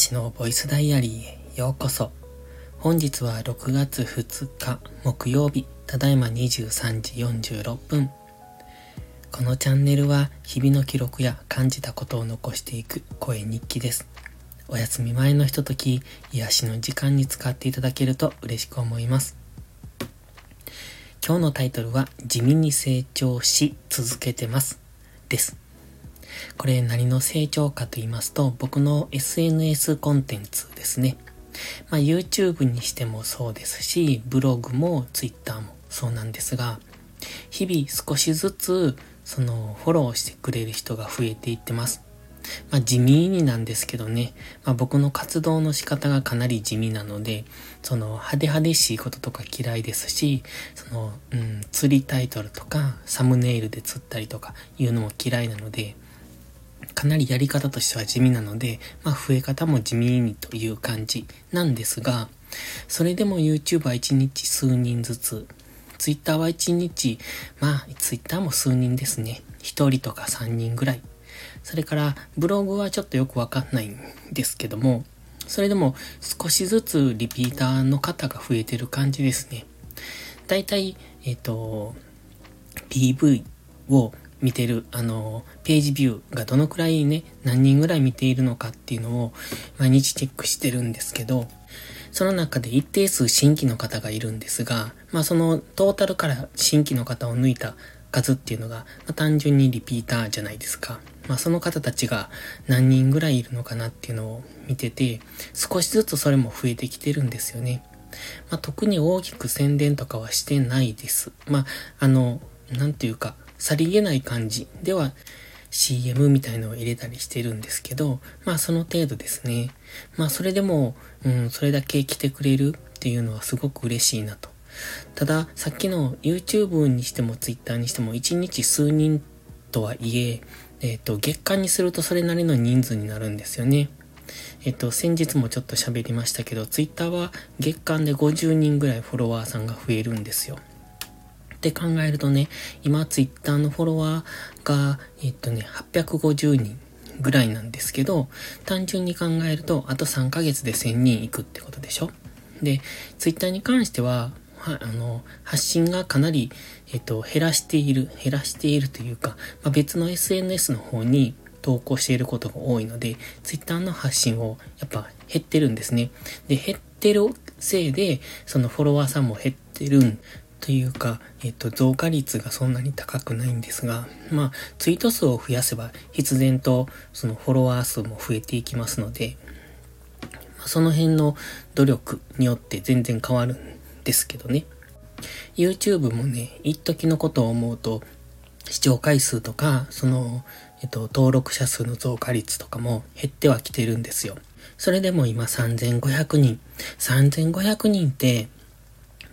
しのボイスダイアリーへようこそ。本日は6月2日木曜日、ただいま23時46分。このチャンネルは日々の記録や感じたことを残していく声日記です。お休み前のひととき、癒しの時間に使っていただけると嬉しく思います。今日のタイトルは地味に成長し続けてます。です。これ何の成長かと言いますと、僕の SNS コンテンツですね。まあ、YouTube にしてもそうですし、ブログも Twitter もそうなんですが、日々少しずつそのフォローしてくれる人が増えていってます。まあ、地味になんですけどね、まあ、僕の活動の仕方がかなり地味なので、その派手派手しいこととか嫌いですし、その、うん、釣りタイトルとかサムネイルで釣ったりとかいうのも嫌いなので、かなりやり方としては地味なので、まあ増え方も地味にという感じなんですが、それでも YouTube は1日数人ずつ、Twitter は1日、まあ Twitter も数人ですね。1人とか3人ぐらい。それからブログはちょっとよくわかんないんですけども、それでも少しずつリピーターの方が増えてる感じですね。だいたい、えっ、ー、と、PV を見てる、あの、ページビューがどのくらいね、何人ぐらい見ているのかっていうのを毎日チェックしてるんですけど、その中で一定数新規の方がいるんですが、まあそのトータルから新規の方を抜いた数っていうのが、まあ、単純にリピーターじゃないですか。まあその方たちが何人ぐらいいるのかなっていうのを見てて、少しずつそれも増えてきてるんですよね。まあ特に大きく宣伝とかはしてないです。まああの、なんていうか、さりげない感じでは CM みたいのを入れたりしてるんですけど、まあその程度ですね。まあそれでも、うん、それだけ来てくれるっていうのはすごく嬉しいなと。ただ、さっきの YouTube にしても Twitter にしても1日数人とはいえ、えっ、ー、と、月間にするとそれなりの人数になるんですよね。えっ、ー、と、先日もちょっと喋りましたけど、Twitter は月間で50人ぐらいフォロワーさんが増えるんですよ。って考えるとね、今ツイッターのフォロワーが、えっとね、850人ぐらいなんですけど、単純に考えると、あと3ヶ月で1000人いくってことでしょ？で、ツイッターに関しては、は、あの、発信がかなり、えっと、減らしている、減らしているというか、まあ、別の SNS の方に投稿していることが多いので、ツイッターの発信をやっぱ減ってるんですね。で、減ってるせいで、そのフォロワーさんも減ってるんというか、えっと、増加率がそんなに高くないんですが、まあ、ツイート数を増やせば、必然とそのフォロワー数も増えていきますので、ま、その辺の努力によって全然変わるんですけどね。YouTube もね、一時のことを思うと、視聴回数とか、その、えっと、登録者数の増加率とかも減ってはきてるんですよ。それでも今3500人。3500人って、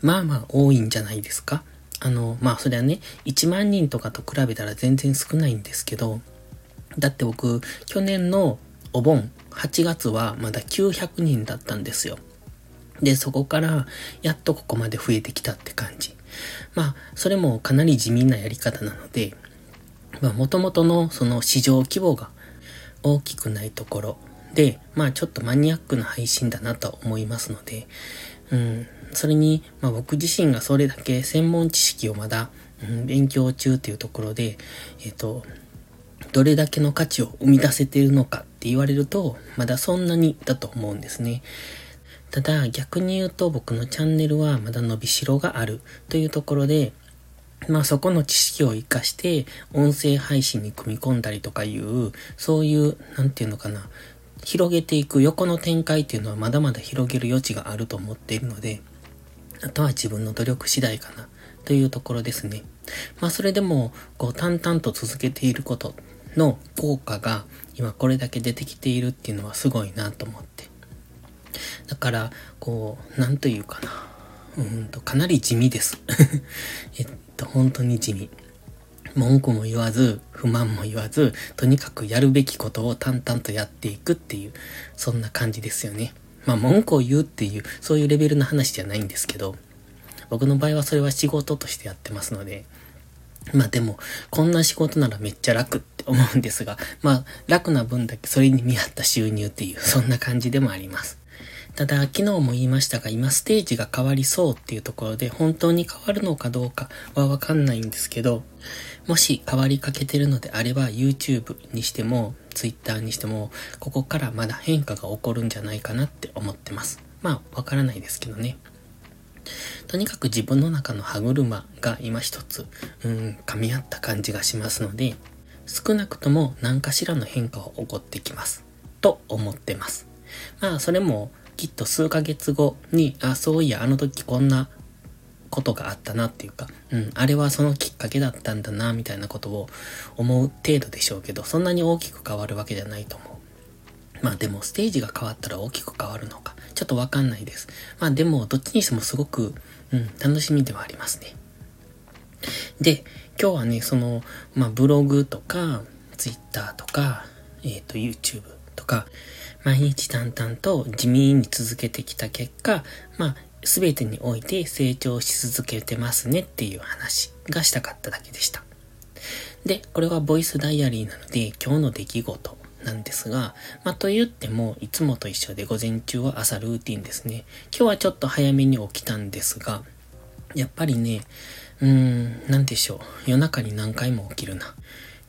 まあまあ多いんじゃないですか？あの、まあそれはね、1万人とかと比べたら全然少ないんですけど、だって僕、去年のお盆、8月はまだ900人だったんですよ。で、そこからやっとここまで増えてきたって感じ。まあ、それもかなり地味なやり方なので、まあ、元々のその市場規模が大きくないところで、まあちょっとマニアックな配信だなと思いますので、うん、それに、まあ、僕自身がそれだけ専門知識をまだ、うん、勉強中っていうところで、えっ、と、どれだけの価値を生み出せているのかって言われると、まだそんなにだと思うんですね。ただ逆に言うと僕のチャンネルはまだ伸びしろがあるというところで、まあそこの知識を活かして音声配信に組み込んだりとかいう、そういう、なんていうのかな、広げていく横の展開っていうのはまだまだ広げる余地があると思っているので、あとは自分の努力次第かなというところですね。まあそれでも、こう淡々と続けていることの効果が今これだけ出てきているっていうのはすごいなと思って。だから、こう、なんというかな。うんと、かなり地味です。えっと、本当に地味。文句も言わず、不満も言わず、とにかくやるべきことを淡々とやっていくっていう、そんな感じですよね。まあ文句を言うっていう、そういうレベルの話じゃないんですけど、僕の場合はそれは仕事としてやってますので、まあでも、こんな仕事ならめっちゃ楽って思うんですが、まあ楽な分だけそれに見合った収入っていう、そんな感じでもあります。ただ、昨日も言いましたが、今ステージが変わりそうっていうところで、本当に変わるのかどうかはわかんないんですけど、もし変わりかけてるのであれば、YouTube にしても、Twitter にしても、ここからまだ変化が起こるんじゃないかなって思ってます。まあ、わからないですけどね。とにかく自分の中の歯車が今一つ、うん、噛み合った感じがしますので、少なくとも何かしらの変化は起こってきます。と思ってます。まあ、それもきっと数ヶ月後に、あ、そういや、あの時こんなことがあったなっていうか、うん、あれはそのきっかけだったんだな、みたいなことを思う程度でしょうけど、そんなに大きく変わるわけじゃないと思う。まあでもステージが変わったら大きく変わるのか、ちょっとわかんないです。まあでも、どっちにしてもすごく、うん、楽しみではありますね。で、今日はね、その、まあブログとか、ツイッターとか、えっ、ー、と YouTube とか、毎日淡々と地味に続けてきた結果、まあ、すべてにおいて成長し続けてますねっていう話がしたかっただけでした。で、これはボイスダイアリーなので今日の出来事なんですが、まあと言ってもいつもと一緒で午前中は朝ルーティンですね。今日はちょっと早めに起きたんですが、やっぱりね、うーん、なんでしょう。夜中に何回も起きるな。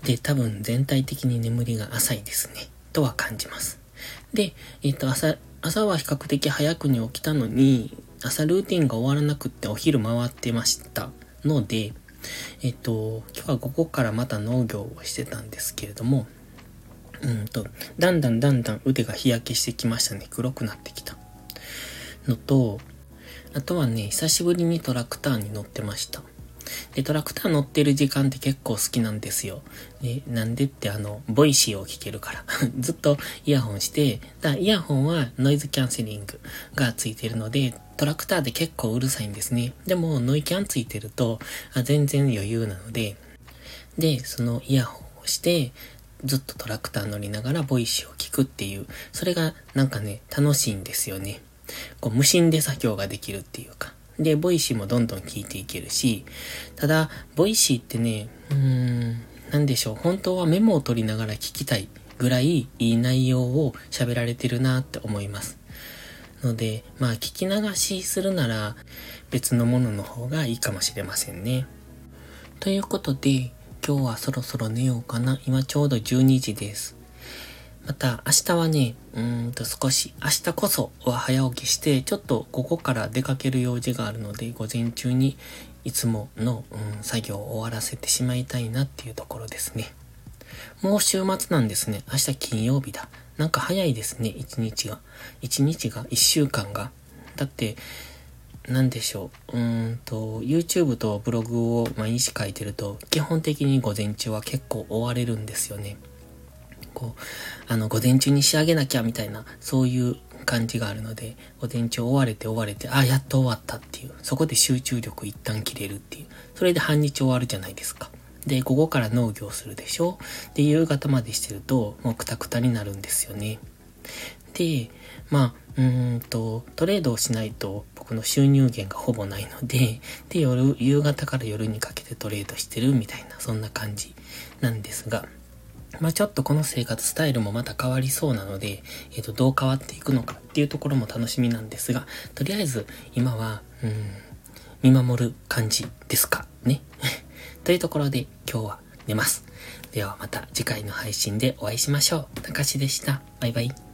で、多分全体的に眠りが浅いですね。とは感じます。で、えっ、と、朝、朝は比較的早くに起きたのに、朝ルーティンが終わらなくってお昼回ってましたので、えっ、と、今日は午後からまた農業をしてたんですけれども、うんと、だんだんだんだん腕が日焼けしてきましたね。黒くなってきた。のと、あとはね、久しぶりにトラクターに乗ってました。で、トラクター乗ってる時間って結構好きなんですよ。で、なんでってあの、ボイシーを聞けるから。ずっとイヤホンして、だイヤホンはノイズキャンセリングがついてるので、トラクターで結構うるさいんですね。でも、ノイキャンついてると、あ全然余裕なので、で、そのイヤホンをして、ずっとトラクター乗りながらボイシーを聞くっていう、それがなんかね、楽しいんですよね。こう無心で作業ができるっていうか。で、ボイシーもどんどん聞いていけるし、ただ、ボイシーってね、うーん、なんでしょう、本当はメモを取りながら聞きたいぐらいいい内容を喋られてるなって思います。ので、まあ聞き流しするなら別のものの方がいいかもしれませんね。ということで、今日はそろそろ寝ようかな。今ちょうど12時です。また、明日はね、うーんと少し、明日こそは早起きして、ちょっと午後から出かける用事があるので、午前中にいつもの、うん、作業を終わらせてしまいたいなっていうところですね。もう週末なんですね。明日金曜日だ。なんか早いですね、一日が。一日が、一週間が。だって、なんでしょう。うーんと、YouTube とブログを毎日書いてると、基本的に午前中は結構追われるんですよね。こう、あの、午前中に仕上げなきゃみたいな、そういう感じがあるので、午前中追われて追われて、あ、やっと終わったっていう、そこで集中力一旦切れるっていう、それで半日終わるじゃないですか。で、午後から農業するでしょ？で、夕方までしてると、もうくたくたになるんですよね。で、まあ、うーんと、トレードをしないと僕の収入源がほぼないので、で、夜、夕方から夜にかけてトレードしてるみたいな、そんな感じなんですが、まあちょっとこの生活スタイルもまた変わりそうなので、えっ、ー、と、どう変わっていくのかっていうところも楽しみなんですが、とりあえず今は、うん、見守る感じですかね。というところで今日は寝ます。ではまた次回の配信でお会いしましょう。たかしでした。バイバイ。